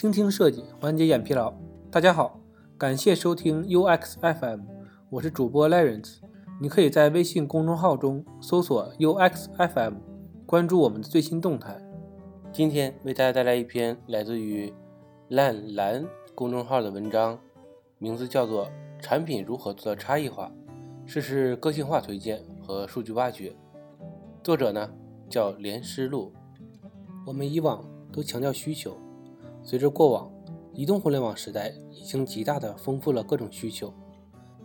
倾听设计，缓解眼疲劳。大家好，感谢收听 UX FM，我是主播 Lawrence。你可以在微信公众号中搜索 UX FM，关注我们的最新动态。今天为大家带来一篇来自于烂蓝公众号的文章，名字叫做《产品如何做到差异化：试试个性化推荐和数据挖掘》。作者呢叫连诗路。我们以往都强调需求，随着过往移动互联网时代已经极大的丰富了各种需求，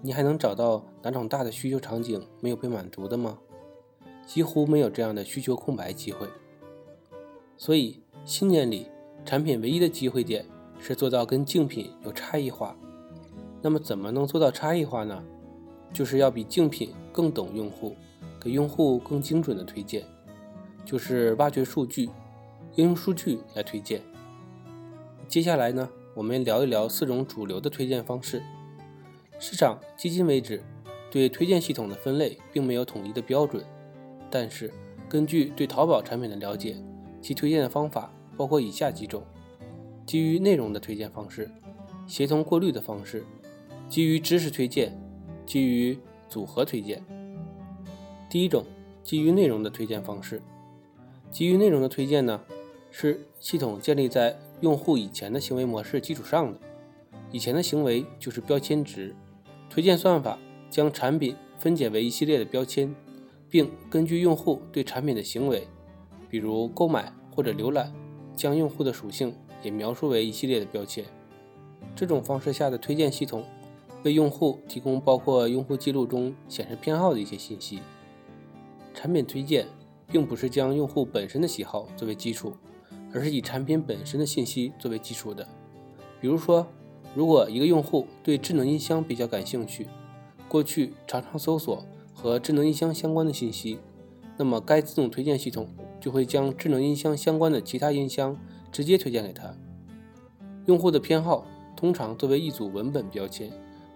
你还能找到哪种大的需求场景没有被满足的吗？几乎没有这样的需求空白机会。所以新年里，产品唯一的机会点是做到跟竞品有差异化。那么怎么能做到差异化呢？就是要比竞品更懂用户，给用户更精准的推荐，就是挖掘数据。应用数据来推荐。接下来呢，我们聊一聊四种主流的推荐方式。市场迄今为止对推荐系统的分类并没有统一的标准，但是根据对淘宝产品的了解，其推荐的方法包括以下几种：基于内容的推荐方式，协同过滤的方式，基于知识推荐，基于组合推荐。第一种，基于内容的推荐方式，基于内容的推荐呢？是系统建立在用户以前的行为模式基础上的。以前的行为就是标签值，推荐算法将产品分解为一系列的标签，并根据用户对产品的行为，比如购买或者浏览，将用户的属性也描述为一系列的标签。这种方式下的推荐系统为用户提供包括用户记录中显示偏好的一些信息。产品推荐并不是将用户本身的喜好作为基础。而是以产品本身的信息作为基础的。比如说，如果一个用户对智能音箱比较感兴趣，过去常常搜索和智能音箱相关的信息，那么该自动推荐系统就会将智能音箱相关的其他音箱直接推荐给他。用户的偏好通常作为一组文本标签，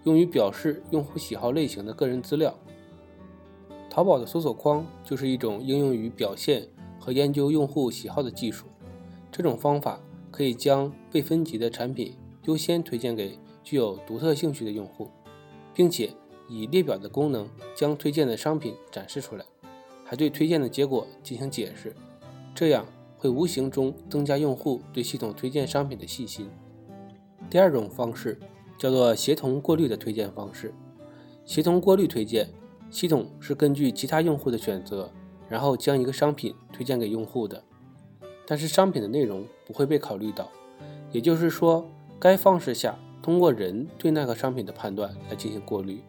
用于表示用户喜好类型的个人资料。淘宝的搜索框就是一种应用于表现和研究用户喜好的技术。这种方法可以将未分级的产品优先推荐给具有独特兴趣的用户，并且以列表的功能将推荐的商品展示出来，还对推荐的结果进行解释，这样会无形中增加用户对系统推荐商品的信心。第二种方式叫做协同过滤的推荐方式。协同过滤推荐系统是根据其他用户的选择，然后将一个商品推荐给用户的。但是商品的内容不会被考虑到，也就是说，该方式下通过人对那个商品的判断来进行过滤。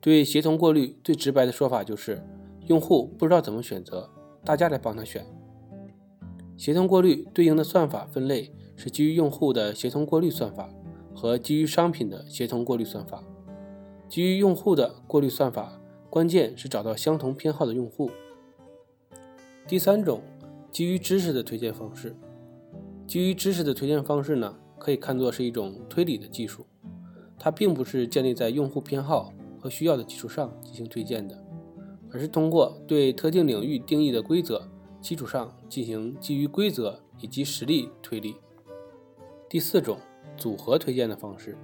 对协同过滤最直白的说法就是，用户不知道怎么选择，大家来帮他选。协同过滤对应的算法分类是基于用户的协同过滤算法和基于商品的协同过滤算法。基于用户的过滤算法，关键是找到相同偏好的用户。第三种。基于知识的推荐方式，基于知识的推荐方式呢，可以看作是一种推理的技术。它并不是建立在用户偏好和需要的基础上进行推荐的，而是通过对特定领域定义的规则基础上进行基于规则以及实例推理。第四种组合推荐的方式，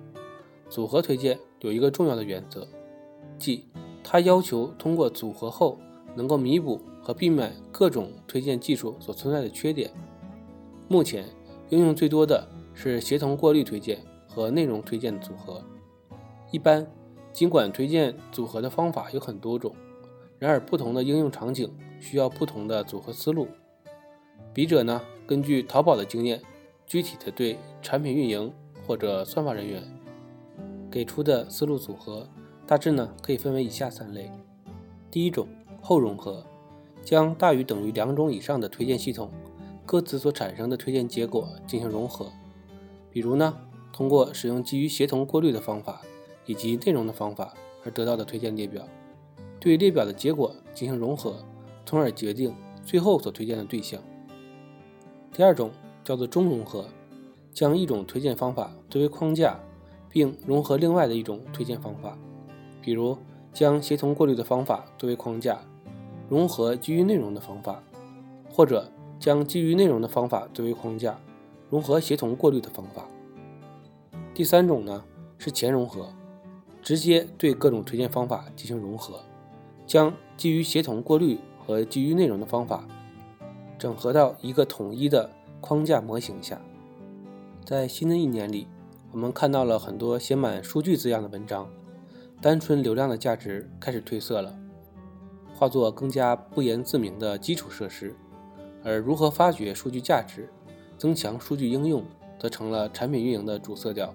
组合推荐有一个重要的原则，即它要求通过组合后能够弥补。和避免各种推荐技术所存在的缺点。目前应用最多的是协同过滤推荐和内容推荐的组合。一般，尽管推荐组合的方法有很多种，然而不同的应用场景需要不同的组合思路。笔者呢，根据淘宝的经验，具体的对产品运营或者算法人员给出的思路组合，大致呢可以分为以下三类。第一种，后融合。将大于等于两种以上的推荐系统各自所产生的推荐结果进行融合，比如呢，通过使用基于协同过滤的方法以及内容的方法而得到的推荐列表，对列表的结果进行融合，从而决定最后所推荐的对象。第二种叫做中融合，将一种推荐方法作为框架，并融合另外的一种推荐方法，比如将协同过滤的方法作为框架。融合基于内容的方法，或者将基于内容的方法作为框架，融合协同过滤的方法。第三种呢是前融合，直接对各种推荐方法进行融合，将基于协同过滤和基于内容的方法整合到一个统一的框架模型下。在新的一年里，我们看到了很多写满数据字样的文章，单纯流量的价值开始褪色了，化作更加不言自明的基础设施。而如何发掘数据价值、增强数据应用，则成了产品运营的主色调。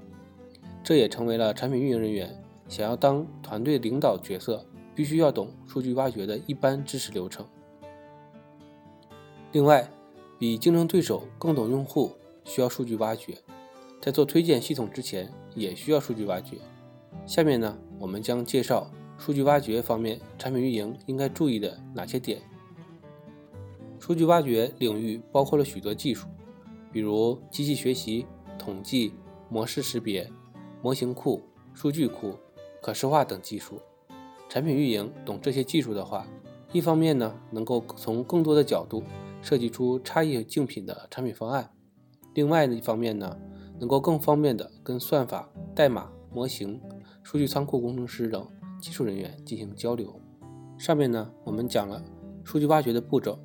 这也成为了产品运营人员想要当团队领导角色，必须要懂数据挖掘的一般知识流程。另外，比竞争对手更懂用户，需要数据挖掘，在做推荐系统之前，也需要数据挖掘。下面呢，我们将介绍数据挖掘方面产品运营应该注意的哪些点。数据挖掘领域包括了许多技术，比如机器学习、统计、模式识别、模型库、数据库、可视化等技术。产品运营懂这些技术的话，一方面呢，能够从更多的角度设计出差异竞品的产品方案；另外一方面呢，能够更方便的跟算法、代码、模型、数据仓库工程师等技术人员进行交流。上面呢，我们讲了数据挖掘的步骤。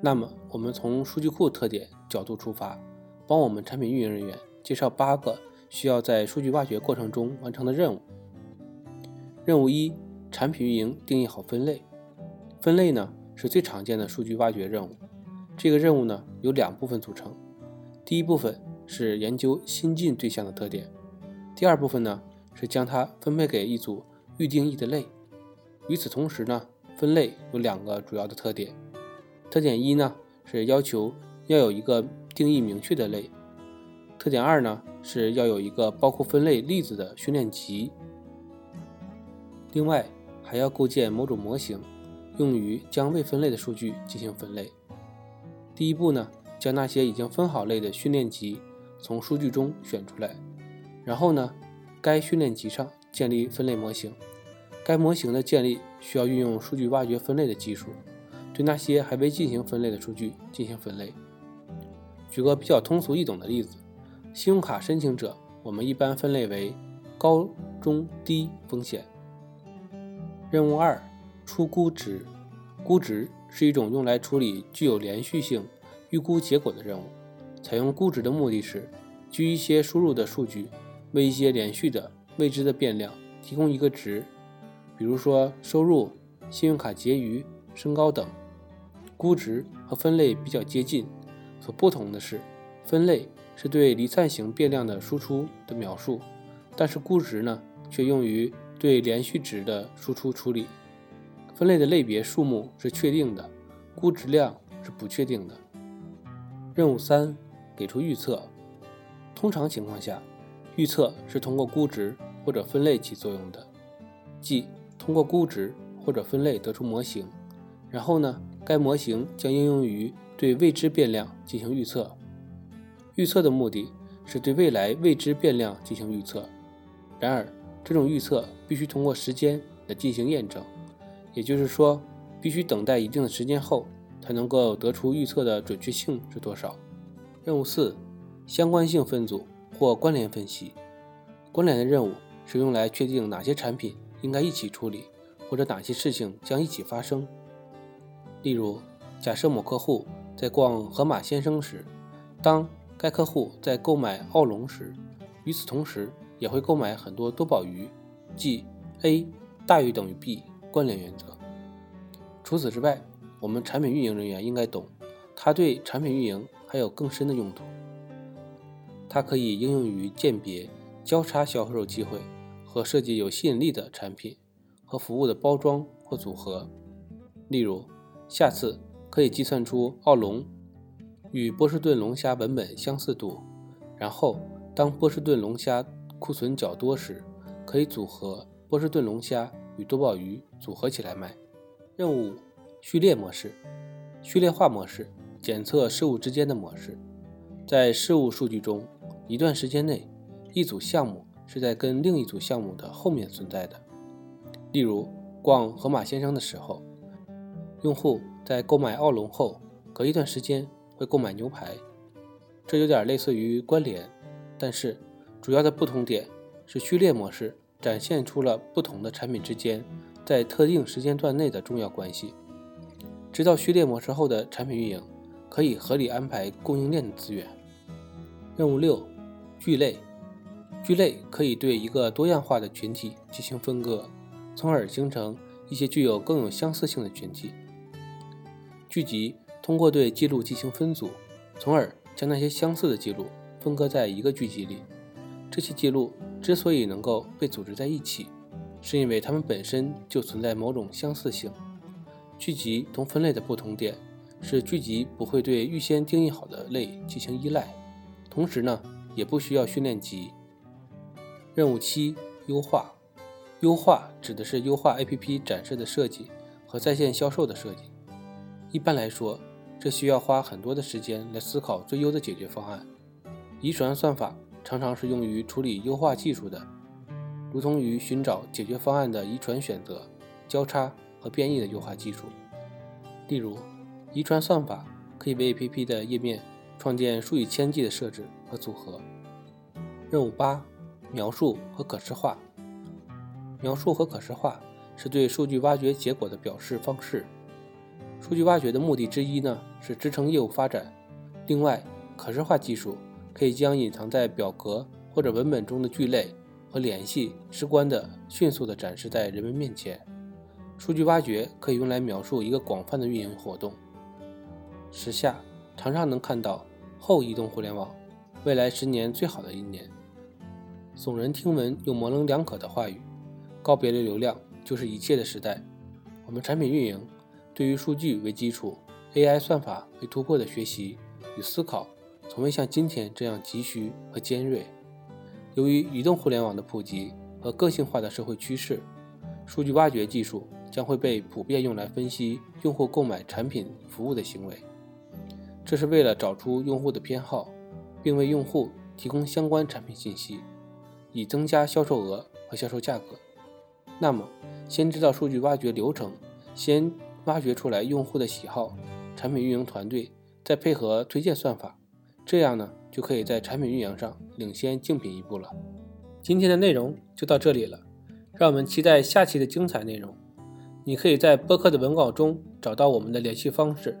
那么，我们从数据库特点角度出发，帮我们产品运营人员介绍八个需要在数据挖掘过程中完成的任务。任务一：产品运营定义好分类。分类呢是最常见的数据挖掘任务。这个任务呢由两部分组成。第一部分是研究新进对象的特点，第二部分呢是将它分配给一组预定义的类。与此同时呢，分类有两个主要的特点。特点一呢是要求要有一个定义明确的类，特点二呢是要有一个包括分类例子的训练集，另外还要构建某种模型，用于将未分类的数据进行分类。第一步呢，将那些已经分好类的训练集从数据中选出来，然后呢，该训练集上建立分类模型，该模型的建立需要运用数据挖掘分类的技术。对那些还未进行分类的数据进行分类。举个比较通俗易懂的例子，信用卡申请者，我们一般分类为高、中、低风险。任务二：出估值。估值是一种用来处理具有连续性预估结果的任务。采用估值的目的是，基于一些输入的数据，为一些连续的未知的变量提供一个值，比如说收入、信用卡结余、身高等。估值和分类比较接近，所不同的是，分类是对离散型变量的输出的描述，但是估值呢，却用于对连续值的输出处理。分类的类别数目是确定的，估值量是不确定的。任务三，给出预测。通常情况下，预测是通过估值或者分类起作用的，即通过估值或者分类得出模型，然后呢？该模型将应用于对未知变量进行预测。预测的目的是对未来未知变量进行预测。然而，这种预测必须通过时间来进行验证，也就是说，必须等待一定的时间后才能够得出预测的准确性是多少。任务四：相关性分组或关联分析。关联的任务是用来确定哪些产品应该一起处理，或者哪些事情将一起发生。例如，假设某客户在逛盒马鲜生时，当该客户在购买奥龙时，与此同时也会购买很多多宝鱼，即 A 大于等于 B 关联原则。除此之外，我们产品运营人员应该懂，它对产品运营还有更深的用途。它可以应用于鉴别交叉销售机会和设计有吸引力的产品和服务的包装或组合。例如，下次可以计算出奥龙与波士顿龙虾文本相似度，然后当波士顿龙虾库存较多时，可以组合波士顿龙虾与多宝鱼组合起来卖。任务序列模式，序列化模式检测事物之间的模式。在事物数据中，一段时间内，一组项目是在跟另一组项目的后面存在的。例如，逛河马先生的时候。用户在购买奥龙后，隔一段时间会购买牛排。这有点类似于关联，但是主要的不同点是序列模式展现出了不同的产品之间在特定时间段内的重要关系。知道序列模式后的产品运营可以合理安排供应链的资源。任务六：聚类。聚类可以对一个多样化的群体进行分割，从而形成一些具有更有相似性的群体。聚集通过对记录进行分组，从而将那些相似的记录分割在一个聚集里。这些记录之所以能够被组织在一起，是因为它们本身就存在某种相似性。聚集同分类的不同点是，聚集不会对预先定义好的类进行依赖，同时呢，也不需要训练集。任务七：优化。优化指的是优化 APP 展示的设计和在线销售的设计。一般来说，这需要花很多的时间来思考最优的解决方案。遗传算法常常是用于处理优化技术的，如同于寻找解决方案的遗传选择、交叉和变异的优化技术。例如，遗传算法可以为 APP 的页面创建数以千计的设置和组合。任务八。描述和可视化。描述和可视化是对数据挖掘结果的表示方式。数据挖掘的目的之一呢，是支撑业务发展。另外，可视化技术可以将隐藏在表格或者文本中的聚类和联系直观的、迅速的展示在人们面前。数据挖掘可以用来描述一个广泛的运营活动。时下常常能看到后移动互联网，未来十年最好的一年。耸人听闻又模棱两可的话语，告别了流量就是一切的时代。我们产品运营对于数据为基础、AI 算法为突破的学习与思考，从未像今天这样急需和尖锐。由于移动互联网的普及和个性化的社会趋势，数据挖掘技术将会被普遍用来分析用户购买产品服务的行为。这是为了找出用户的偏好，并为用户提供相关产品信息。以增加销售额和销售价格。那么，先知道数据挖掘流程，先挖掘出来用户的喜好，产品运营团队再配合推荐算法，这样呢，就可以在产品运营上领先竞品一步了。今天的内容就到这里了，让我们期待下期的精彩内容。你可以在播客的文稿中找到我们的联系方式，